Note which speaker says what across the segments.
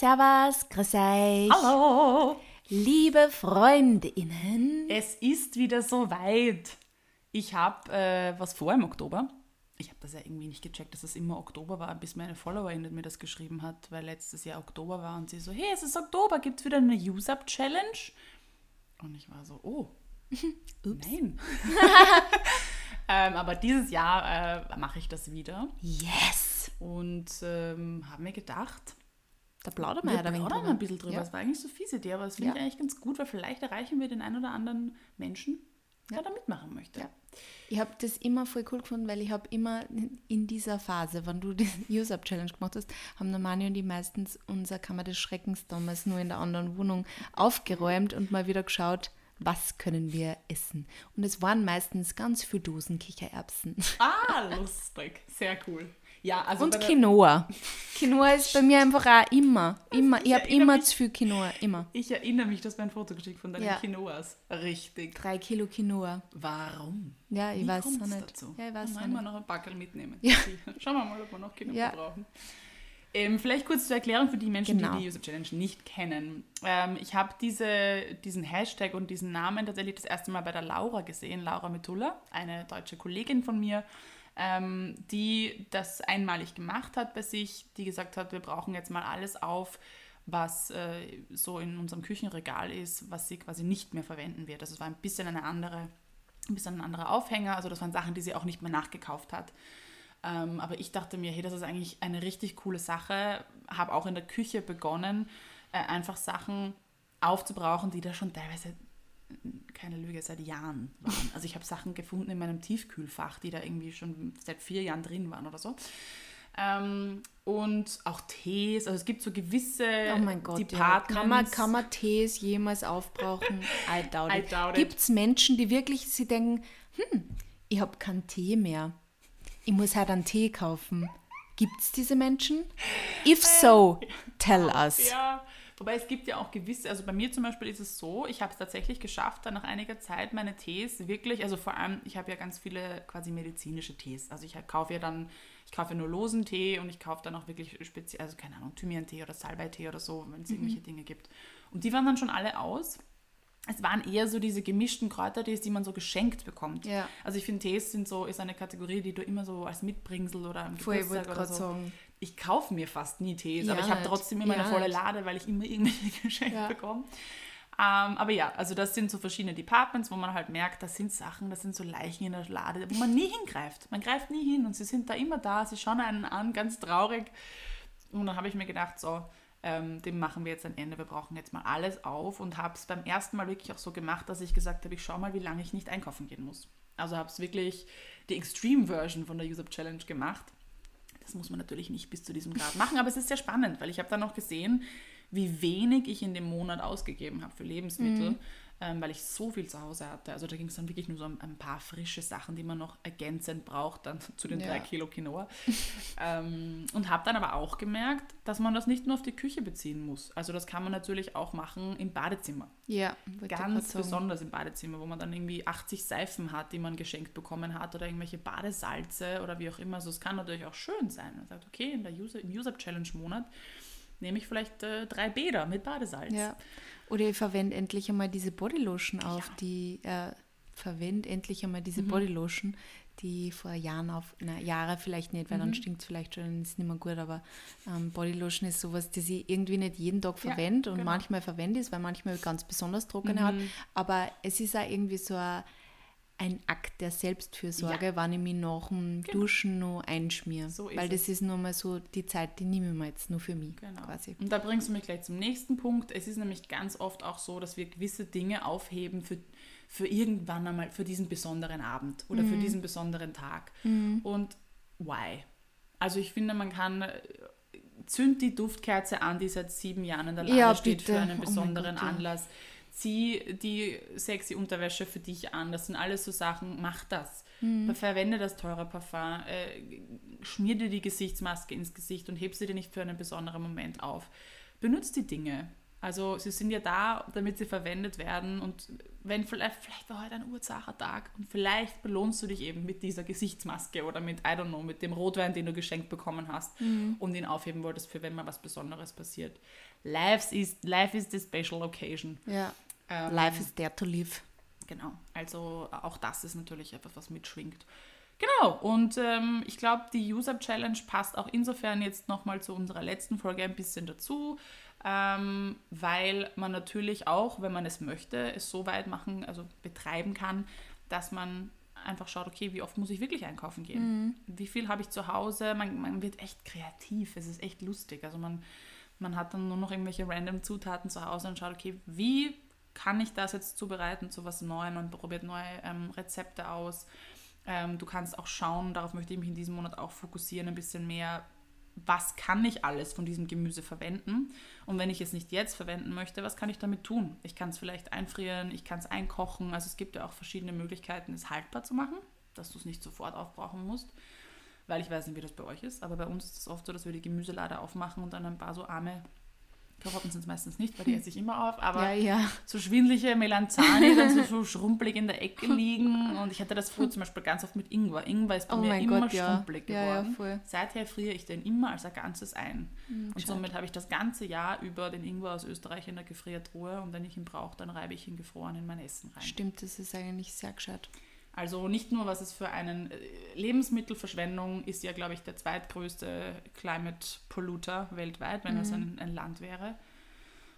Speaker 1: Servus, grüß euch.
Speaker 2: Hallo!
Speaker 1: Liebe Freundinnen.
Speaker 2: Es ist wieder soweit. Ich habe äh, was vor im Oktober. Ich habe das ja irgendwie nicht gecheckt, dass es immer Oktober war, bis meine Followerin mir das geschrieben hat, weil letztes Jahr Oktober war und sie so, hey, es ist Oktober, gibt es wieder eine Use-Up-Challenge? Und ich war so, oh, nein. ähm, aber dieses Jahr äh, mache ich das wieder.
Speaker 1: Yes.
Speaker 2: Und ähm, habe mir gedacht,
Speaker 1: Da plaudern wir
Speaker 2: wir
Speaker 1: ja da
Speaker 2: plaudern ein bisschen drüber.
Speaker 1: Ja.
Speaker 2: Es war eigentlich so fiese Idee, aber es finde
Speaker 1: Ja.
Speaker 2: ich eigentlich ganz gut, weil vielleicht erreichen wir den einen oder anderen Menschen, der
Speaker 1: Ja.
Speaker 2: da mitmachen möchte.
Speaker 1: Ja. Ich habe das immer voll cool gefunden, weil ich habe immer in dieser Phase, wenn du die Use-Up-Challenge gemacht hast, haben der Mani und ich meistens unser Kammer des Schreckens damals nur in der anderen Wohnung aufgeräumt und mal wieder geschaut, was können wir essen. Und es waren meistens ganz viele Dosen Kichererbsen.
Speaker 2: Ah, lustig. Sehr cool. Ja, also
Speaker 1: Und Quinoa. Quinoa ist bei mir einfach auch immer, immer. Ich habe immer
Speaker 2: mich-
Speaker 1: zu viel Quinoa, immer.
Speaker 2: ich erinnere mich, dass mir ein Foto geschickt von deinen
Speaker 1: Ja.
Speaker 2: Quinoas. Richtig.
Speaker 1: Drei Kilo Quinoa.
Speaker 2: Warum?
Speaker 1: Ja, ich
Speaker 2: Wie
Speaker 1: weiß auch nicht.
Speaker 2: Dazu?
Speaker 1: Ja, ich weiß
Speaker 2: Dann wir
Speaker 1: nicht.
Speaker 2: noch ein Backel mitnehmen.
Speaker 1: Ja.
Speaker 2: Schauen wir mal, ob wir noch Quinoa
Speaker 1: Ja.
Speaker 2: brauchen. Ähm, vielleicht kurz zur Erklärung für die Menschen,
Speaker 1: Genau.
Speaker 2: die die User Challenge nicht kennen. Ähm, ich habe diese, diesen Hashtag und diesen Namen tatsächlich das erste Mal bei der Laura gesehen, Laura Mitulla, eine deutsche Kollegin von mir, ähm, die das einmalig gemacht hat bei sich, die gesagt hat, wir brauchen jetzt mal alles auf, was äh, so in unserem Küchenregal ist, was sie quasi nicht mehr verwenden wird. Also es war ein bisschen eine andere, ein bisschen ein anderer Aufhänger. Also das waren Sachen, die sie auch nicht mehr nachgekauft hat. Ähm, aber ich dachte mir, hey, das ist eigentlich eine richtig coole Sache. Habe auch in der Küche begonnen, äh, einfach Sachen aufzubrauchen, die da schon teilweise, keine Lüge, seit Jahren waren. Also ich habe Sachen gefunden in meinem Tiefkühlfach, die da irgendwie schon seit vier Jahren drin waren oder so. Ähm, und auch Tees, also es gibt so gewisse
Speaker 1: Oh mein Gott, ja. Kann, man, kann man Tees jemals aufbrauchen? I doubt it.
Speaker 2: it.
Speaker 1: Gibt es Menschen, die wirklich sie denken, hm, ich habe keinen Tee mehr. Ich muss halt einen Tee kaufen. Gibt es diese Menschen? If so, tell us.
Speaker 2: Ja, wobei es gibt ja auch gewisse, also bei mir zum Beispiel ist es so, ich habe es tatsächlich geschafft, dann nach einiger Zeit meine Tees wirklich, also vor allem, ich habe ja ganz viele quasi medizinische Tees. Also ich kaufe ja dann, ich kaufe nur losen Tee und ich kaufe dann auch wirklich speziell, also keine Ahnung, Thymian-Tee oder Salbei-Tee oder so, wenn es
Speaker 1: Mhm.
Speaker 2: irgendwelche Dinge gibt. Und die waren dann schon alle aus. Es waren eher so diese gemischten Kräutertees, die man so geschenkt bekommt.
Speaker 1: Ja.
Speaker 2: Also ich finde, Tees sind so, ist eine Kategorie, die du immer so als Mitbringsel oder am Geburtstag oder so
Speaker 1: sagen.
Speaker 2: Ich kaufe mir fast nie Tees, aber
Speaker 1: Ja,
Speaker 2: ich habe trotzdem immer
Speaker 1: Ja,
Speaker 2: eine volle. Lade, weil ich immer irgendwelche Geschenke
Speaker 1: Ja.
Speaker 2: bekomme. Ähm, aber ja, also das sind so verschiedene Departments, wo man halt merkt, das sind Sachen, das sind so Leichen in der Lade, wo man nie hingreift. Man greift nie hin und sie sind da immer da, sie schauen einen an, ganz traurig. Und dann habe ich mir gedacht, so, ähm, dem machen wir jetzt ein Ende, wir brauchen jetzt mal alles auf und habe es beim ersten Mal wirklich auch so gemacht, dass ich gesagt habe, ich schaue mal, wie lange ich nicht einkaufen gehen muss. Also habe es wirklich die Extreme-Version von der Use-Up-Challenge gemacht. Das muss man natürlich nicht bis zu diesem Grad machen, aber es ist sehr spannend, weil ich habe dann noch gesehen, wie wenig ich in dem Monat ausgegeben habe für Lebensmittel, ähm, weil ich so viel zu Hause hatte. Also da ging es dann wirklich nur so um ein paar frische Sachen, die man noch ergänzend braucht, dann zu den
Speaker 1: Ja.
Speaker 2: drei Kilo Quinoa. ähm, und habe dann aber auch gemerkt, dass man das nicht nur auf die Küche beziehen muss. Also das kann man natürlich auch machen im Badezimmer.
Speaker 1: Ja,
Speaker 2: Ganz besonders im Badezimmer, wo man dann irgendwie 80 Seifen hat, die man geschenkt bekommen hat oder irgendwelche Badesalze oder wie auch immer. Also es kann natürlich auch schön sein. Man sagt, okay, in der User, im User-Challenge-Monat nehme ich vielleicht äh, drei Bäder mit Badesalz.
Speaker 1: Ja. Oder ich verwende endlich einmal diese Bodylotion auf, die äh, verwende endlich einmal
Speaker 2: Mhm.
Speaker 1: diese Bodylotion, die vor Jahren auf, na, Jahre vielleicht nicht, weil
Speaker 2: Mhm.
Speaker 1: dann stinkt es vielleicht schon, dann ist es nicht mehr gut, aber ähm, Bodylotion ist sowas, das ich irgendwie nicht jeden Tag
Speaker 2: Ja,
Speaker 1: verwende und
Speaker 2: genau.
Speaker 1: manchmal verwende ich es, weil manchmal ganz besonders trockene hat,
Speaker 2: Mhm.
Speaker 1: aber es ist auch irgendwie so ein, ein Akt der Selbstfürsorge, wenn ich mich nach dem Duschen noch einschmiere,
Speaker 2: Genau. So
Speaker 1: weil das
Speaker 2: es.
Speaker 1: ist nur mal so die Zeit, die nehme ich mir jetzt nur für mich
Speaker 2: Genau.
Speaker 1: quasi.
Speaker 2: Und da bringst du mich gleich zum nächsten Punkt. Es ist nämlich ganz oft auch so, dass wir gewisse Dinge aufheben für, für irgendwann einmal, für diesen besonderen Abend oder
Speaker 1: Mhm.
Speaker 2: für diesen besonderen Tag. Und why? Also ich finde, man kann äh, zünd die Duftkerze an, die seit sieben Jahren in der Lade
Speaker 1: Ja,
Speaker 2: steht
Speaker 1: bitte.
Speaker 2: für einen
Speaker 1: Oh mein
Speaker 2: besonderen
Speaker 1: Gott, ja.
Speaker 2: Zieh die sexy Unterwäsche für dich an. Das sind alles so Sachen. Mach das.
Speaker 1: Mhm.
Speaker 2: Verwende das teure Parfum. Äh, schmier dir die Gesichtsmaske ins Gesicht und heb sie dir nicht für einen besonderen Moment auf. Benutz die Dinge. Also sie sind ja da, damit sie verwendet werden und wenn vielleicht, vielleicht war heute ein Urzachentag und vielleicht belohnst du dich eben mit dieser Gesichtsmaske oder mit, I don't know, mit dem Rotwein, den du geschenkt bekommen hast
Speaker 1: Mhm.
Speaker 2: und ihn aufheben wolltest für wenn mal was Besonderes passiert. Life is, life is the special occasion.
Speaker 1: Ja.
Speaker 2: Ähm,
Speaker 1: Life is there to live.
Speaker 2: Genau, also auch das ist natürlich etwas, was mitschwingt. Genau, und ähm, ich glaube, die User-Challenge passt auch insofern jetzt nochmal zu unserer letzten Folge ein bisschen dazu, ähm, weil man natürlich auch, wenn man es möchte, es so weit machen, also betreiben kann, dass man einfach schaut, okay, wie oft muss ich wirklich einkaufen gehen? Wie viel habe ich zu Hause? Man, man wird echt kreativ, es ist echt lustig. Also man, man hat dann nur noch irgendwelche random Zutaten zu Hause und schaut, okay, wie kann ich das jetzt zubereiten zu was Neuem und probiert neue ähm, Rezepte aus. Ähm, du kannst auch schauen, darauf möchte ich mich in diesem Monat auch fokussieren, ein bisschen mehr, was kann ich alles von diesem Gemüse verwenden? Und wenn ich es nicht jetzt verwenden möchte, was kann ich damit tun? Ich kann es vielleicht einfrieren, ich kann es einkochen. Also es gibt ja auch verschiedene Möglichkeiten, es haltbar zu machen, dass du es nicht sofort aufbrauchen musst. Weil ich weiß nicht, wie das bei euch ist, aber bei uns ist es oft so, dass wir die Gemüselade aufmachen und dann ein paar so arme Karotten sind es meistens nicht, weil die esse ich immer auf, aber
Speaker 1: Ja, ja.
Speaker 2: so schwindliche Melanzani dann so, so schrumpelig in der Ecke liegen. Und ich hatte das früher zum Beispiel ganz oft mit Ingwer. Ingwer ist bei
Speaker 1: Oh
Speaker 2: mir immer
Speaker 1: Gott,
Speaker 2: schrumpelig
Speaker 1: Ja,
Speaker 2: geworden. Seither friere ich den immer als ein Ganzes ein. und
Speaker 1: gescheit.
Speaker 2: somit habe ich das ganze Jahr über den Ingwer aus Österreich in der Gefriertruhe. Und wenn ich ihn brauche, dann reibe ich ihn gefroren in mein Essen rein.
Speaker 1: Stimmt, das ist eigentlich sehr gescheit.
Speaker 2: Also nicht nur, was es für einen äh, Lebensmittelverschwendung ist ja, glaube ich, der zweitgrößte Climate Polluter weltweit, wenn
Speaker 1: Mhm.
Speaker 2: es ein, ein Land wäre.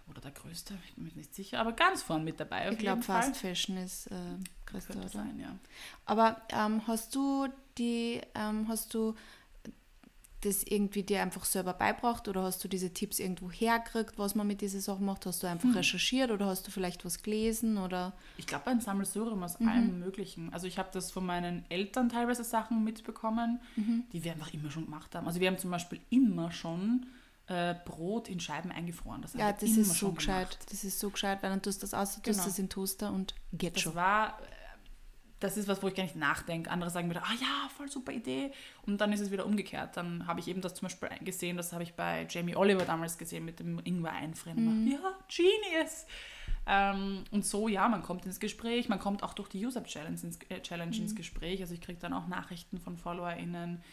Speaker 2: Oder der größte, ich bin mir nicht sicher, aber ganz vorn mit dabei.
Speaker 1: Ich glaube,
Speaker 2: jeden Fall.
Speaker 1: Fast Fashion ist äh, größter,
Speaker 2: Könnte
Speaker 1: oder?
Speaker 2: sein, ja.
Speaker 1: Aber ähm, hast du die, ähm, hast du das irgendwie dir einfach selber beibracht oder hast du diese Tipps irgendwo hergekriegt, was man mit diesen Sachen macht? Hast du einfach
Speaker 2: Hm.
Speaker 1: recherchiert oder hast du vielleicht was gelesen oder?
Speaker 2: Ich glaube, ein Sammelsurium aus
Speaker 1: Mhm.
Speaker 2: allem Möglichen. Also ich habe das von meinen Eltern teilweise Sachen mitbekommen,
Speaker 1: Mhm.
Speaker 2: die wir einfach immer schon gemacht haben. Also wir haben zum Beispiel immer schon äh, Brot in Scheiben eingefroren. Das
Speaker 1: Ja, das
Speaker 2: immer
Speaker 1: ist so gescheit. Das ist so gescheit, weil dann tust du das aus, tust
Speaker 2: Genau.
Speaker 1: das in Toaster und geht
Speaker 2: Das
Speaker 1: schon.
Speaker 2: war, das ist was, wo ich gar nicht nachdenke. Andere sagen wieder, ah ja, voll super Idee. Und dann ist es wieder umgekehrt. Dann habe ich eben das zum Beispiel gesehen, das habe ich bei Jamie Oliver damals gesehen mit dem Ingwer einfrieren. Und dachte, Ja, genius. Ähm, und so, ja, man kommt ins Gespräch, man kommt auch durch die User-Challenge ins, äh, Challenge ins Gespräch. Also ich kriege dann auch Nachrichten von FollowerInnen.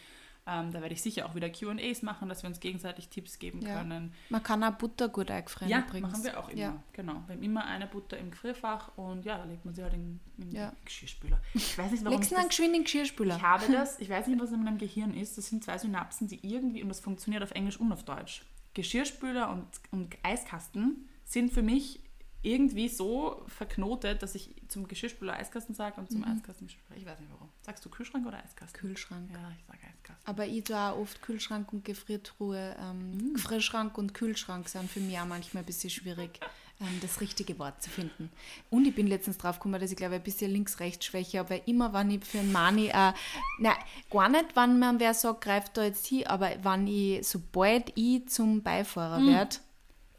Speaker 2: Ähm, da werde ich sicher auch wieder QAs machen, dass wir uns gegenseitig Tipps geben
Speaker 1: Ja.
Speaker 2: können.
Speaker 1: Man kann auch Butter gut eingefrieren
Speaker 2: Ja,
Speaker 1: übrigens.
Speaker 2: machen wir auch immer.
Speaker 1: Ja.
Speaker 2: Genau. Wir haben immer eine Butter im Gefrierfach und ja, da legt man sie halt in, in
Speaker 1: Ja.
Speaker 2: den Geschirrspüler. Ich weiß nicht, warum
Speaker 1: Legst du einen
Speaker 2: das,
Speaker 1: geschwind in den Geschirrspüler?
Speaker 2: ich habe das, ich weiß nicht, was in meinem Gehirn ist. Das sind zwei Synapsen, die irgendwie, und das funktioniert auf Englisch und auf Deutsch. Geschirrspüler und, und Eiskasten sind für mich irgendwie so verknotet, dass ich zum Geschirrspüler Eiskasten sage und zum Eiskasten Geschirrspüler. Ich weiß nicht warum. Sagst du Kühlschrank oder Eiskasten?
Speaker 1: Kühlschrank.
Speaker 2: Ja, ich sage Eiskasten.
Speaker 1: Aber ich auch oft Kühlschrank und Gefriertruhe. Ähm, Gefrierschrank und Kühlschrank sind für mich auch manchmal ein bisschen schwierig, ähm, das richtige Wort zu finden. Und ich bin letztens drauf gekommen, dass ich glaube, ein bisschen links-rechts-Schwäche habe, weil immer, wenn ich für einen Mani, äh, nein, gar nicht, wenn man wer sagt, greift da jetzt hin, aber wenn ich, sobald ich zum Beifahrer werde,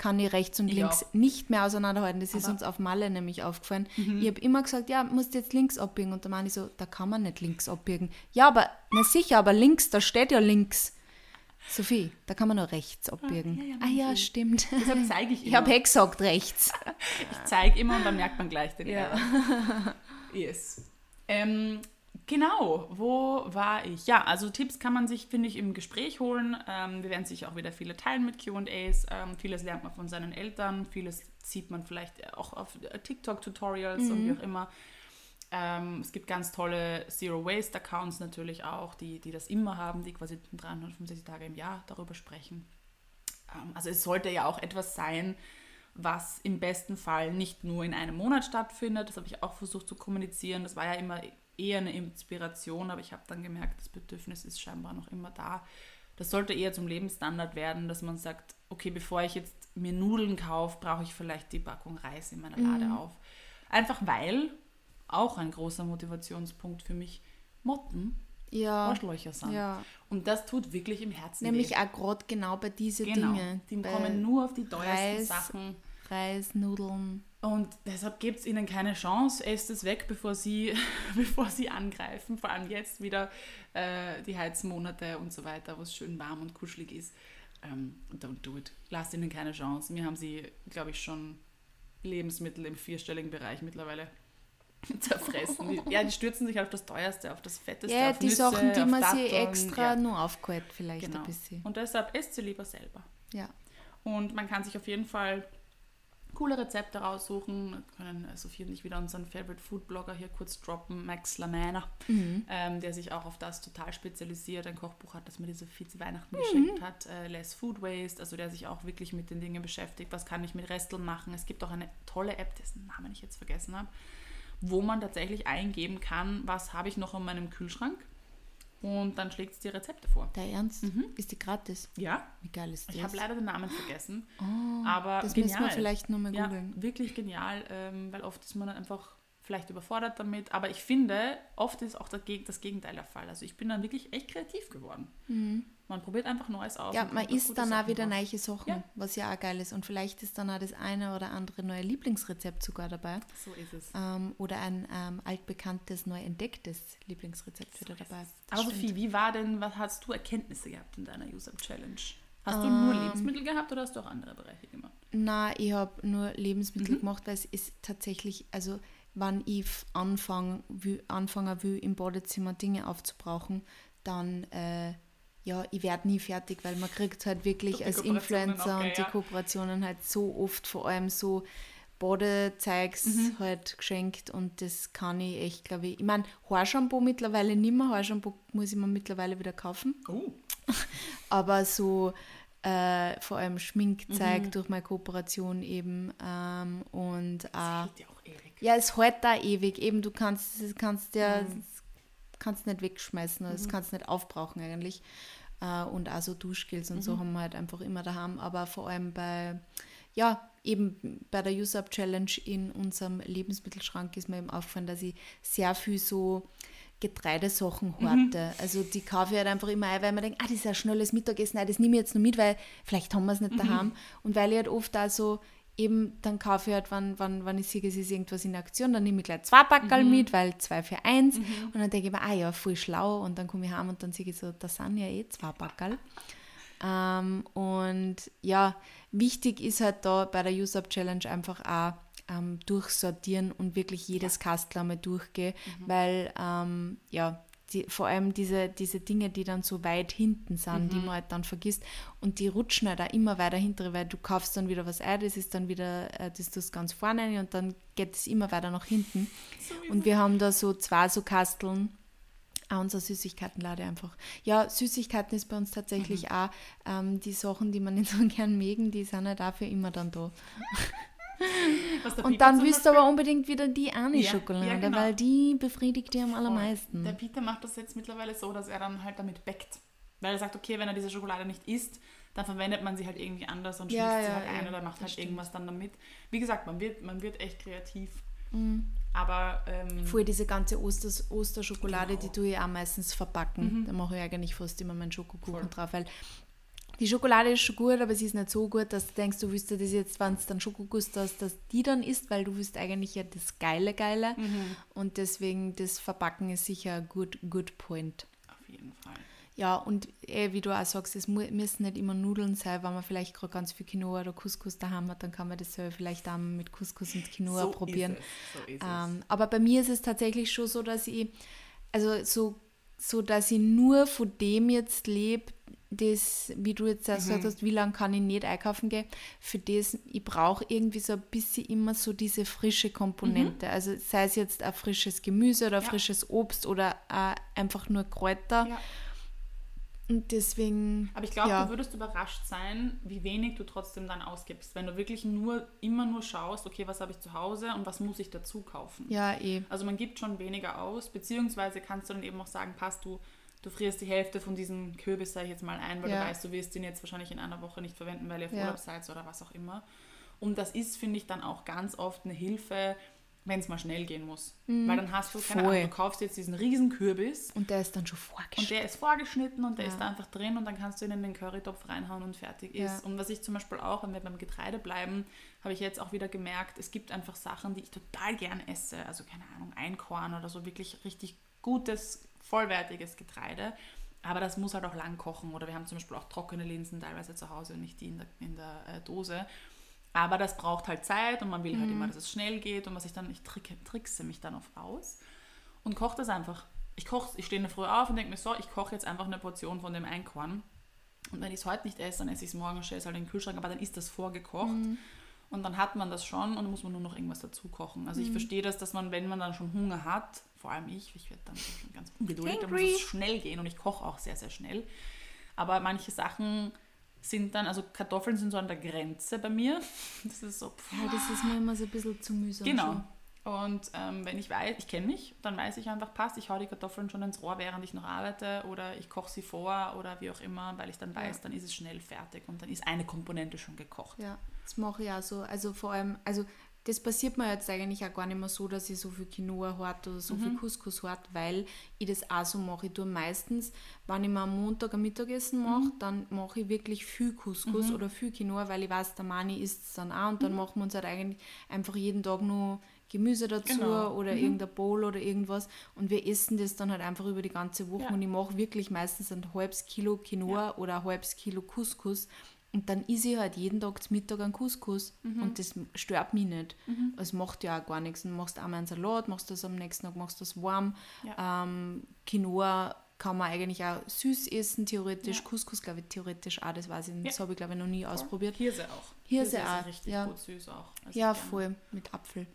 Speaker 1: kann ich rechts und
Speaker 2: Ich
Speaker 1: links
Speaker 2: auch.
Speaker 1: nicht mehr auseinanderhalten. Das ist
Speaker 2: Aber-
Speaker 1: uns auf Malle nämlich aufgefallen. Ich habe immer gesagt, ja, musst jetzt links abbiegen. Und da meine ich so, da kann man nicht links abbiegen. Ja, aber, na sicher, aber links, da steht ja links. Sophie, da kann man nur rechts abbiegen.
Speaker 2: ja, ja,
Speaker 1: ah ja, stimmt.
Speaker 2: Deshalb zeige ich
Speaker 1: Ich habe
Speaker 2: immer.
Speaker 1: eh gesagt rechts.
Speaker 2: Ich zeige immer und dann merkt man gleich den
Speaker 1: Ja.
Speaker 2: Error. Yes. Ähm, genau, wo war ich? Ja, also Tipps kann man sich, finde ich, im Gespräch holen. Ähm, wir werden sicher auch wieder viele teilen mit QAs. Ähm, vieles lernt man von seinen Eltern, vieles sieht man vielleicht auch auf TikTok-Tutorials und wie auch immer. Ähm, es gibt ganz tolle Zero-Waste-Accounts natürlich auch, die, die das immer haben, die quasi 365 Tage im Jahr darüber sprechen. Ähm, also es sollte ja auch etwas sein, was im besten Fall nicht nur in einem Monat stattfindet. Das habe ich auch versucht zu kommunizieren. Das war ja immer eher eine Inspiration, aber ich habe dann gemerkt, das Bedürfnis ist scheinbar noch immer da. Das sollte eher zum Lebensstandard werden, dass man sagt, okay, bevor ich jetzt mir Nudeln kaufe, brauche ich vielleicht die Packung Reis in meiner Lade auf. Einfach weil, auch ein großer Motivationspunkt für mich, Motten
Speaker 1: Ja,
Speaker 2: Arschlöcher sind.
Speaker 1: ja.
Speaker 2: Und das tut wirklich im Herzen
Speaker 1: Nämlich
Speaker 2: weh.
Speaker 1: auch gerade genau bei diesen
Speaker 2: Genau,
Speaker 1: Dinge.
Speaker 2: die kommen nur auf die teuersten
Speaker 1: Reis,
Speaker 2: Sachen.
Speaker 1: Reis, Nudeln.
Speaker 2: Und deshalb gibt es ihnen keine Chance. Esst es weg, bevor sie, bevor sie angreifen. Vor allem jetzt wieder äh, die Heizmonate und so weiter, wo es schön warm und kuschelig ist. ähm, don't do it. Lasst ihnen keine Chance. Mir haben sie, glaube ich, schon Lebensmittel im vierstelligen Bereich mittlerweile zerfressen. Ja, die stürzen sich auf das teuerste, auf das fetteste,
Speaker 1: Ja,
Speaker 2: auf
Speaker 1: die
Speaker 2: Nüsse,
Speaker 1: Sachen, die man sich
Speaker 2: Datteln,
Speaker 1: extra
Speaker 2: ja,
Speaker 1: nur aufgeholt vielleicht
Speaker 2: genau.
Speaker 1: ein bisschen.
Speaker 2: Und deshalb esst sie lieber selber.
Speaker 1: Ja.
Speaker 2: Und man kann sich auf jeden Fall coole Rezepte raussuchen. Wir können äh, Sophie und ich wieder unseren Favorite Food Blogger hier kurz droppen, Max Lamana,
Speaker 1: Mhm.
Speaker 2: ähm, der sich auch auf das total spezialisiert. Ein Kochbuch hat, das mir die Sophie zu Weihnachten
Speaker 1: Mhm.
Speaker 2: geschenkt hat. Äh, Less Food Waste, also der sich auch wirklich mit den Dingen beschäftigt. Was kann ich mit Resteln machen? Es gibt auch eine tolle App, dessen Namen ich jetzt vergessen habe, wo man tatsächlich eingeben kann, was habe ich noch in meinem Kühlschrank. Und dann schlägt es die Rezepte vor.
Speaker 1: Der Ernst?
Speaker 2: Mhm.
Speaker 1: Ist die gratis?
Speaker 2: Ja,
Speaker 1: Wie geil ist das?
Speaker 2: ich habe leider den Namen vergessen.
Speaker 1: oh,
Speaker 2: aber
Speaker 1: das
Speaker 2: genial.
Speaker 1: müssen wir vielleicht nochmal
Speaker 2: Ja,
Speaker 1: googeln.
Speaker 2: wirklich genial, ähm, weil oft ist man dann einfach vielleicht überfordert damit. Aber ich finde, oft ist auch das Geg- das Gegenteil der Fall. Also ich bin dann wirklich echt kreativ geworden. Man probiert einfach Neues aus.
Speaker 1: Mhm. Ja, man isst dann auch wieder neue Sachen,
Speaker 2: Ja.
Speaker 1: was ja auch geil ist. Und vielleicht ist dann auch das eine oder andere neue Lieblingsrezept sogar dabei.
Speaker 2: So ist es.
Speaker 1: Ähm, oder ein ähm, altbekanntes, neu entdecktes Lieblingsrezept wieder dabei.
Speaker 2: Aber
Speaker 1: stimmt.
Speaker 2: Sophie, wie war denn, was hast du Erkenntnisse gehabt in deiner User-Challenge? Hast du
Speaker 1: Ähm.
Speaker 2: nur Lebensmittel gehabt oder hast du auch andere Bereiche gemacht?
Speaker 1: Na, ich habe nur
Speaker 2: Mhm.
Speaker 1: Lebensmittel gemacht, weil es ist tatsächlich, also wenn ich f- anfang, will, anfangen will, im Badezimmer Dinge aufzubrauchen, dann, äh, ja, ich werde nie fertig, weil man kriegt halt wirklich
Speaker 2: die
Speaker 1: als Influencer
Speaker 2: auch,
Speaker 1: und die. Kooperationen halt so oft vor allem so Badezeugs
Speaker 2: Mhm.
Speaker 1: halt geschenkt und das kann ich echt, glaube ich. Ich meine, Haarshampoo mittlerweile nicht mehr, Haarshampoo muss ich mir mittlerweile wieder kaufen.
Speaker 2: Oh.
Speaker 1: Aber so äh, vor allem Schminkzeug
Speaker 2: Mhm.
Speaker 1: durch meine Kooperation eben ähm, und äh,
Speaker 2: Geht ja auch ewig.
Speaker 1: ja, es hält da ewig. Eben, du kannst kannst ja
Speaker 2: Mhm.
Speaker 1: Kannst nicht wegschmeißen, also das kannst nicht aufbrauchen eigentlich. Äh, und also Duschgels und
Speaker 2: Mhm.
Speaker 1: so haben wir halt einfach immer daheim. Aber vor allem bei, ja, eben bei der Use-Up Challenge in unserem Lebensmittelschrank ist mir eben aufgefallen, dass ich sehr viel so Getreidesachen
Speaker 2: Mhm.
Speaker 1: horte. Also die kaufe ich halt einfach immer ein, weil man denkt, ah, das ist ein schnelles Mittagessen, nein, das nehme ich jetzt noch mit, weil vielleicht haben wir es
Speaker 2: Mhm.
Speaker 1: nicht daheim. Und weil ich halt oft also eben, dann kaufe ich halt, wenn, wenn, wenn ich sehe, es ist irgendwas in Aktion, dann nehme ich gleich zwei Packerl mit, weil zwei für eins. Und dann denke ich mir, ah ja, voll schlau. Und dann komme ich heim und dann sehe ich so, das sind ja eh zwei Packerl. Ähm, und ja, wichtig ist halt da bei der Use-Up Challenge einfach auch ähm, durchsortieren und wirklich jedes Kastel einmal durchgehen, weil ähm, ja, die, vor allem diese, diese Dinge, die dann so weit hinten sind, die man halt dann vergisst und die rutschen halt auch immer weiter hinter, weil du kaufst dann wieder was ein, das ist dann wieder, äh, das tust du ganz vorne und dann geht es immer weiter nach hinten. Und wir haben da so zwei so Kasteln, auch unser Süßigkeitenlade einfach. Ja, Süßigkeiten ist bei uns tatsächlich auch ähm, die Sachen, die man nicht so gern mögen, die sind halt dafür immer dann da. Und dann willst du aber unbedingt wieder die eine
Speaker 2: Ja, genau.
Speaker 1: weil die befriedigt dich am allermeisten.
Speaker 2: Der Peter macht das jetzt mittlerweile so, dass er dann halt damit backt. Weil er sagt, okay, wenn er diese Schokolade nicht isst, dann verwendet man sie halt irgendwie anders und schließt
Speaker 1: Ja,
Speaker 2: sie halt ein oder macht halt
Speaker 1: stimmt.
Speaker 2: irgendwas dann damit. Wie gesagt, man wird, man wird echt kreativ. Aber ähm,
Speaker 1: Voll diese ganze Osters, Osterschokolade,
Speaker 2: Genau.
Speaker 1: die tue ich auch meistens verpacken.
Speaker 2: Mhm.
Speaker 1: Da mache ich eigentlich fast immer meinen Schokokuchen
Speaker 2: Voll.
Speaker 1: drauf, weil die Schokolade ist schon gut, aber sie ist nicht so gut, dass du denkst, du willst dir das jetzt, wenn es dann Schokoguss hast, dass die dann isst, weil du willst eigentlich ja das geile, geile.
Speaker 2: Mhm.
Speaker 1: Und deswegen das Verpacken ist sicher ein good, good point.
Speaker 2: auf jeden Fall.
Speaker 1: Ja, und eh, wie du auch sagst, es müssen nicht immer Nudeln sein, wenn man vielleicht gerade ganz viel Quinoa oder Couscous daheim hat, dann kann man das selber vielleicht auch mit Couscous und Quinoa
Speaker 2: so
Speaker 1: probieren.
Speaker 2: Ist. So ist
Speaker 1: Ähm, aber bei mir ist es tatsächlich schon so, dass ich, also so, so dass ich nur von dem jetzt lebe, das, wie du jetzt auch
Speaker 2: Mhm.
Speaker 1: gesagt hast, wie lange kann ich nicht einkaufen gehen, für das, ich brauche irgendwie so ein bisschen immer so diese frische Komponente. Also sei es jetzt ein frisches Gemüse oder
Speaker 2: Mhm. Ja.
Speaker 1: frisches Obst oder einfach nur Kräuter.
Speaker 2: Ja.
Speaker 1: Und deswegen.
Speaker 2: Aber ich glaube,
Speaker 1: ja.
Speaker 2: du würdest überrascht sein, wie wenig du trotzdem dann ausgibst, wenn du wirklich nur immer nur schaust, okay, was habe ich zu Hause und was muss ich dazu kaufen.
Speaker 1: Ja, eh.
Speaker 2: Also man gibt schon weniger aus, beziehungsweise kannst du dann eben auch sagen, passt du, du frierst die Hälfte von diesem Kürbis, sage ich jetzt mal, ein, weil
Speaker 1: Ja.
Speaker 2: du weißt, du wirst den jetzt wahrscheinlich in einer Woche nicht verwenden, weil ihr auf
Speaker 1: Ja.
Speaker 2: Urlaub seid oder was auch immer. Und das ist, finde ich, dann auch ganz oft eine Hilfe, wenn es mal schnell gehen muss. Weil dann hast du, keine
Speaker 1: Mhm. Voll.
Speaker 2: Ahnung, du kaufst jetzt diesen riesen Kürbis
Speaker 1: Und der ist dann schon
Speaker 2: und
Speaker 1: vorgeschnitten.
Speaker 2: der ist vorgeschnitten und der
Speaker 1: Ja.
Speaker 2: ist da einfach drin und dann kannst du ihn in den Currytopf reinhauen und fertig
Speaker 1: Ja.
Speaker 2: ist. Und was ich zum Beispiel auch, wenn wir beim Getreide bleiben, habe ich jetzt auch wieder gemerkt, es gibt einfach Sachen, die ich total gern esse. Also keine Ahnung, Einkorn oder so wirklich richtig gutes, vollwertiges Getreide. Aber das muss halt auch lang kochen. Oder wir haben zum Beispiel auch trockene Linsen teilweise zu Hause und nicht die in der, in der äh, Dose. Aber das braucht halt Zeit und man will halt immer, dass es schnell geht und was ich dann, ich trick, trickse mich dann oft aus und koche das einfach. Ich koche, ich stehe in der Früh auf und denke mir so, ich koche jetzt einfach eine Portion von dem Einkorn. Und wenn ich es heute nicht esse, dann esse ich es morgen und stelle es halt in den Kühlschrank, aber dann ist das vorgekocht. Und dann hat man das schon und dann muss man nur noch irgendwas dazu kochen. Also ich verstehe das, dass man, wenn man dann schon Hunger hat, vor allem ich, ich werde dann schon ganz ungeduldig, dann muss es schnell gehen und ich koche auch sehr, sehr schnell. Aber manche Sachen sind dann, also Kartoffeln sind so an der Grenze bei mir. Das ist so, pff,
Speaker 1: Ja, das ist mir immer so ein bisschen zu mühsam.
Speaker 2: Genau.
Speaker 1: schon.
Speaker 2: Und ähm, wenn ich weiß, ich kenne mich, dann weiß ich einfach, passt, ich hau die Kartoffeln schon ins Rohr, während ich noch arbeite oder ich koche sie vor oder wie auch immer, weil ich dann weiß,
Speaker 1: Ja.
Speaker 2: dann ist es schnell fertig und dann ist eine Komponente schon gekocht.
Speaker 1: Ja, das mache ich auch so. Also vor allem, also das passiert mir jetzt eigentlich auch gar nicht mehr so, dass ich so viel Quinoa hart oder so viel Couscous hart, weil ich das auch so mache. Ich tue meistens, wenn ich mir am Montag ein Mittagessen mache, dann mache ich wirklich viel Couscous oder viel Quinoa, weil ich weiß, der Mani isst es dann auch und dann machen wir uns halt eigentlich einfach jeden Tag nur Gemüse dazu
Speaker 2: Genau.
Speaker 1: oder irgendein Bowl oder irgendwas und wir essen das dann halt einfach über die ganze Woche
Speaker 2: Ja.
Speaker 1: und ich mache wirklich meistens ein halbes Kilo Quinoa oder ein halbes Kilo Couscous und dann isse ich halt jeden Tag zum Mittag einen Couscous
Speaker 2: Mhm.
Speaker 1: und das stört mich nicht. Es macht ja auch gar nichts. Du machst einmal einen Salat, machst das am nächsten Tag, machst das warm. Ähm, Quinoa kann man eigentlich auch süß essen, theoretisch.
Speaker 2: Ja.
Speaker 1: Couscous, glaube ich, theoretisch auch. Das weiß ich nicht.
Speaker 2: Ja.
Speaker 1: Das habe ich, glaube ich, noch nie ausprobiert.
Speaker 2: Hirse auch.
Speaker 1: Hirse
Speaker 2: ist
Speaker 1: auch,
Speaker 2: richtig
Speaker 1: ja.
Speaker 2: gut süß auch. Also
Speaker 1: Ja,
Speaker 2: gerne.
Speaker 1: voll, mit Apfel.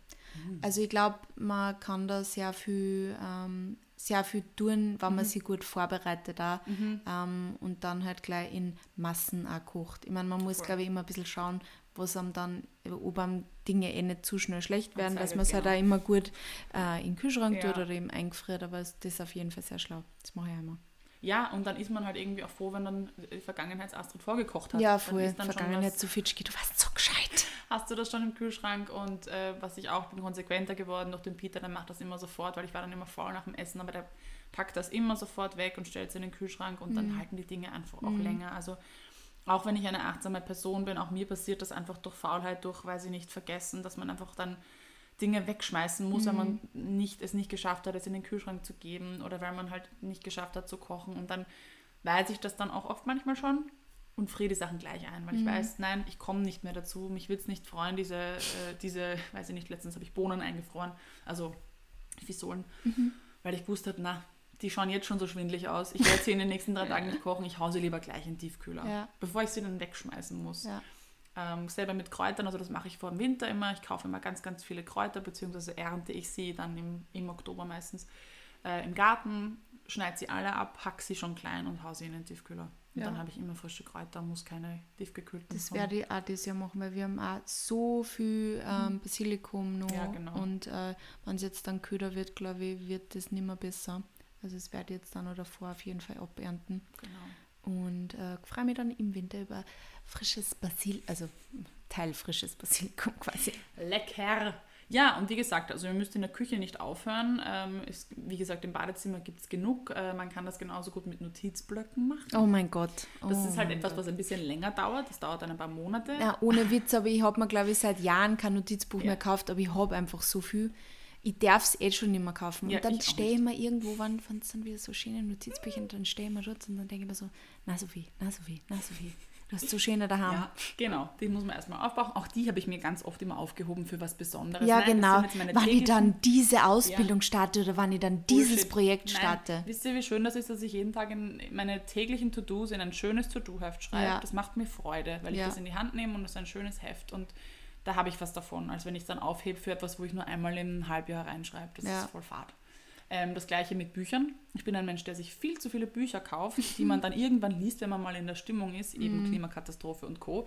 Speaker 1: Also ich glaube, man kann da sehr viel, ähm, sehr viel tun, wenn man sich gut vorbereitet auch, ähm, und dann halt gleich in Massen auch kocht. Ich meine, man muss, glaube ich, immer ein bisschen schauen, was einem dann, ob einem Dinge eh nicht zu schnell schlecht werden, dass man es halt
Speaker 2: genau.
Speaker 1: auch immer gut äh, in den Kühlschrank
Speaker 2: Ja.
Speaker 1: tut oder eben eingefriert, aber das ist auf jeden Fall sehr schlau. Das mache ich immer.
Speaker 2: Ja, und dann ist man halt irgendwie auch froh, wenn dann die Vergangenheits-Astrid vorgekocht hat.
Speaker 1: Ja,
Speaker 2: Dann
Speaker 1: voll.
Speaker 2: ist dann
Speaker 1: Vergangenheit zu Fitschki, du warst so gescheit.
Speaker 2: Hast du das schon im Kühlschrank? Und äh, was ich auch bin konsequenter geworden durch den Peter, der macht das immer sofort, weil ich war dann immer faul nach dem Essen, aber der packt das immer sofort weg und stellt es in den Kühlschrank und dann halten die Dinge einfach auch länger. Also auch wenn ich eine achtsame Person bin, auch mir passiert das einfach durch Faulheit, durch, weiß ich nicht, vergessen, dass man einfach dann Dinge wegschmeißen muss, wenn man nicht, es nicht geschafft hat, es in den Kühlschrank zu geben oder weil man halt nicht geschafft hat zu kochen. Und dann weiß ich das dann auch oft manchmal schon und friere die Sachen gleich ein, weil ich weiß, nein, ich komme nicht mehr dazu. Mich würde es nicht freuen, diese, äh, diese, weiß ich nicht, letztens habe ich Bohnen eingefroren, also Fisolen, weil ich gewusst habe, na, die schauen jetzt schon so schwindlig aus. Ich werde sie in den nächsten drei Tagen nicht kochen, ich hau sie lieber gleich in den Tiefkühler,
Speaker 1: Ja.
Speaker 2: bevor ich sie dann wegschmeißen muss.
Speaker 1: Ja.
Speaker 2: Ähm, selber mit Kräutern, also das mache ich vor dem Winter immer. Ich kaufe immer ganz, ganz viele Kräuter, beziehungsweise ernte ich sie dann im, im Oktober meistens äh, im Garten, schneide sie alle ab, hack sie schon klein und hau sie in den Tiefkühler. Und
Speaker 1: Ja.
Speaker 2: dann habe ich immer frische Kräuter, muss keine tiefgekühlten.
Speaker 1: Das werde ich auch dieses Jahr machen, weil wir haben auch so viel ähm, Basilikum noch.
Speaker 2: Ja, genau.
Speaker 1: Und äh, wenn es jetzt dann köder wird, glaube ich, wird das nicht mehr besser. Also es werde ich jetzt dann oder vor auf jeden Fall abernten.
Speaker 2: Genau.
Speaker 1: Und äh, freue mich dann im Winter über frisches Basil, also teilfrisches Basilikum quasi.
Speaker 2: Lecker! Ja, und wie gesagt, also ihr müsst in der Küche nicht aufhören. Ähm, ist, wie gesagt, im Badezimmer gibt es genug. Äh, man kann das genauso gut mit Notizblöcken machen.
Speaker 1: Oh mein Gott.
Speaker 2: Das
Speaker 1: oh
Speaker 2: ist halt
Speaker 1: mein
Speaker 2: etwas,
Speaker 1: Gott.
Speaker 2: was ein bisschen länger dauert. Das dauert dann ein paar Monate.
Speaker 1: Ja, ohne Witz, aber ich habe mir, glaube ich, seit Jahren kein Notizbuch
Speaker 2: Ja.
Speaker 1: mehr gekauft, aber ich habe einfach so viel. Ich darf es eh schon nicht mehr kaufen.
Speaker 2: Ja,
Speaker 1: und dann stehe ich mir irgendwo, wenn es dann wieder so schöne Notizbücher und dann stehe ich mir dort und dann denke ich mir so, na Sophie, na Sophie, na Sophie, du hast so schöne daheim.
Speaker 2: Ja, genau. Die muss man erstmal aufbauen. Auch die habe ich mir ganz oft immer aufgehoben für was Besonderes.
Speaker 1: Ja,
Speaker 2: Nein, das
Speaker 1: genau. Wann ich dann diese Ausbildung starte oder wann ich dann dieses
Speaker 2: Bullshit.
Speaker 1: Projekt
Speaker 2: Nein.
Speaker 1: starte.
Speaker 2: Wisst ihr, wie schön das ist, dass ich jeden Tag in meine täglichen To-Dos in ein schönes To-Do-Heft schreibe?
Speaker 1: Ja.
Speaker 2: Das macht mir Freude, weil ich
Speaker 1: Ja.
Speaker 2: das in die Hand nehme und es ist ein schönes Heft und da habe ich was davon, als wenn ich es dann aufhebe für etwas, wo ich nur einmal im Halbjahr reinschreibe. Das
Speaker 1: Ja.
Speaker 2: ist voll fad. Ähm, das gleiche mit Büchern. Ich bin ein Mensch, der sich viel zu viele Bücher kauft, die man dann irgendwann liest, wenn man mal in der Stimmung ist, eben
Speaker 1: Mhm.
Speaker 2: Klimakatastrophe und Co.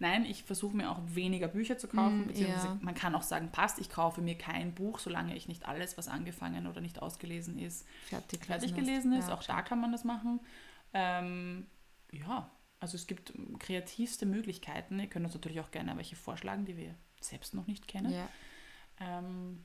Speaker 2: Nein, ich versuche mir auch weniger Bücher zu kaufen,
Speaker 1: Mm,
Speaker 2: beziehungsweise
Speaker 1: ja.
Speaker 2: man kann auch sagen, passt, ich kaufe mir kein Buch, solange ich nicht alles, was angefangen oder nicht ausgelesen ist,
Speaker 1: Fertig,
Speaker 2: fertig
Speaker 1: gelesen hast.
Speaker 2: ist.
Speaker 1: Ja,
Speaker 2: auch da kann man das machen. Ähm, ja, also es gibt kreativste Möglichkeiten. Ihr könnt uns natürlich auch gerne welche vorschlagen, die wir selbst noch nicht kennen.
Speaker 1: Ja.
Speaker 2: Ähm,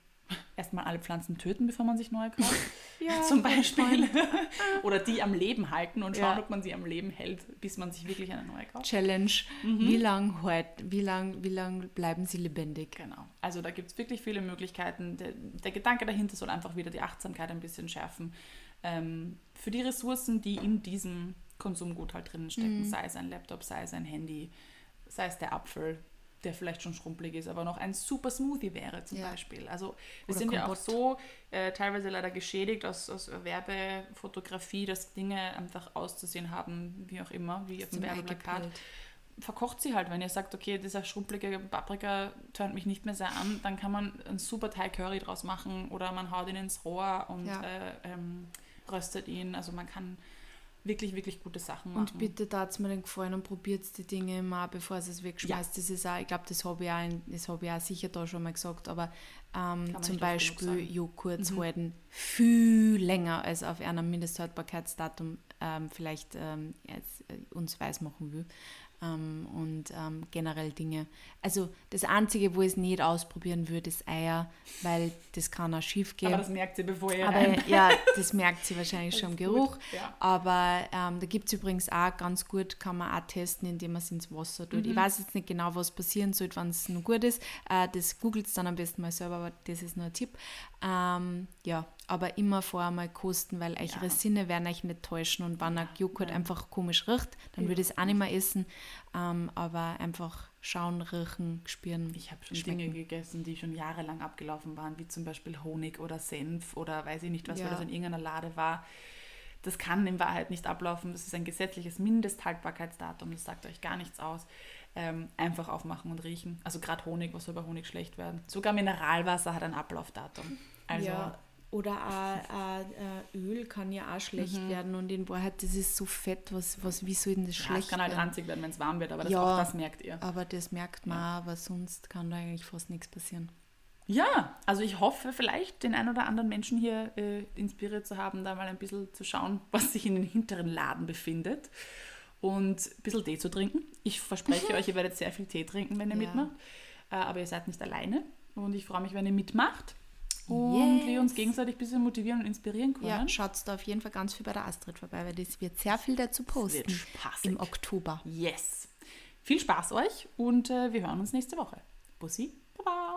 Speaker 2: Erstmal alle Pflanzen töten, bevor man sich neue kauft,
Speaker 1: Ja,
Speaker 2: zum Beispiel. Oder die am Leben halten und schauen,
Speaker 1: Ja.
Speaker 2: ob man sie am Leben hält, bis man sich wirklich eine neue kauft.
Speaker 1: Challenge.
Speaker 2: Mhm.
Speaker 1: Wie lang heute, wie lang, wie lang bleiben sie lebendig?
Speaker 2: Genau. Also da gibt es wirklich viele Möglichkeiten. Der, der Gedanke dahinter soll einfach wieder die Achtsamkeit ein bisschen schärfen. ähm, für die Ressourcen, die in diesem Konsumgut halt drinnen stecken, sei es ein Laptop, sei es ein Handy, sei es der Apfel, der vielleicht schon schrumpelig ist, aber noch ein super Smoothie wäre zum
Speaker 1: Ja.
Speaker 2: Beispiel. Also wir
Speaker 1: Oder
Speaker 2: sind ja auch
Speaker 1: Kompott.
Speaker 2: so äh, teilweise leider geschädigt aus, aus Werbefotografie, dass Dinge einfach auszusehen haben, wie auch immer, wie auf dem Werbeplakat. Verkocht sie halt, wenn ihr sagt, okay, dieser schrumpelige Paprika tönt mich nicht mehr sehr an, dann kann man einen super Thai Curry draus machen oder man haut ihn ins Rohr und
Speaker 1: Ja.
Speaker 2: äh, ähm, röstet ihn. Also man kann wirklich, wirklich gute Sachen machen.
Speaker 1: Und bitte tat mir den Gefallen und probiert die Dinge mal, bevor ihr es wegschmeißt. Das ist auch, ich glaube, das habe ich, auch in- das hab ich auch sicher da schon mal gesagt, aber ähm, zum Beispiel
Speaker 2: sagen. Mhm.
Speaker 1: Joghurt halten viel länger als auf einem Mindesthaltbarkeitsdatum ähm, vielleicht ähm, äh, uns weiß machen will. Ähm, und ähm, generell Dinge. Also das Einzige, wo ich es nicht ausprobieren würde, ist Eier, weil das kann auch schief gehen.
Speaker 2: Aber das merkt sie, bevor ihr
Speaker 1: Aber ja, das merkt sie wahrscheinlich schon im
Speaker 2: gut,
Speaker 1: Geruch.
Speaker 2: ja.
Speaker 1: Aber ähm, da gibt es übrigens auch ganz gut, kann man auch testen, indem man es ins Wasser tut.
Speaker 2: Mhm.
Speaker 1: Ich weiß jetzt nicht genau, was passieren soll, wenn es noch gut ist. Äh, das googelt es dann am besten mal selber, aber das ist nur ein Tipp. Ähm, ja, aber immer vorher mal kosten, weil eure
Speaker 2: Ja.
Speaker 1: Sinne werden euch nicht täuschen und wenn ein Joghurt einfach komisch riecht, dann würde ich es auch nicht mehr essen. Ähm, aber einfach schauen, riechen, spüren.
Speaker 2: Ich habe schon
Speaker 1: schmecken.
Speaker 2: Dinge gegessen, die schon jahrelang abgelaufen waren, wie zum Beispiel Honig oder Senf oder weiß ich nicht was, weil
Speaker 1: Ja.
Speaker 2: das in irgendeiner Lade war. Das kann in Wahrheit nicht ablaufen. Das ist ein gesetzliches Mindesthaltbarkeitsdatum. Das sagt euch gar nichts aus. Ähm, einfach aufmachen und riechen. Also gerade Honig, was soll bei Honig schlecht werden? Sogar Mineralwasser hat ein Ablaufdatum. Also
Speaker 1: ja, oder auch, auch äh, Öl kann ja auch schlecht
Speaker 2: Mhm.
Speaker 1: werden und in Wahrheit, das ist so fett, was, was wie soll denn das
Speaker 2: ja,
Speaker 1: schlecht
Speaker 2: es kann halt ranzig werden, wenn es warm wird, aber das,
Speaker 1: Ja.
Speaker 2: auch das merkt ihr.
Speaker 1: Aber das merkt man auch, aber sonst kann da eigentlich fast nichts passieren.
Speaker 2: Ja, also ich hoffe vielleicht den ein oder anderen Menschen hier äh, inspiriert zu haben, da mal ein bisschen zu schauen, was sich in den hinteren Laden befindet und ein bisschen Tee zu trinken. Ich verspreche euch, ihr werdet sehr viel Tee trinken, wenn ihr
Speaker 1: Ja.
Speaker 2: mitmacht, äh, aber ihr seid nicht alleine und ich freue mich, wenn ihr mitmacht und wir uns
Speaker 1: Yes.
Speaker 2: gegenseitig ein bisschen motivieren und inspirieren können.
Speaker 1: Ja, schaut da auf jeden Fall ganz viel bei der Astrid vorbei, weil das wird sehr viel dazu posten
Speaker 2: spaßig.
Speaker 1: im Oktober.
Speaker 2: Yes. Viel Spaß euch und äh, wir hören uns nächste Woche. Bussi, Baba.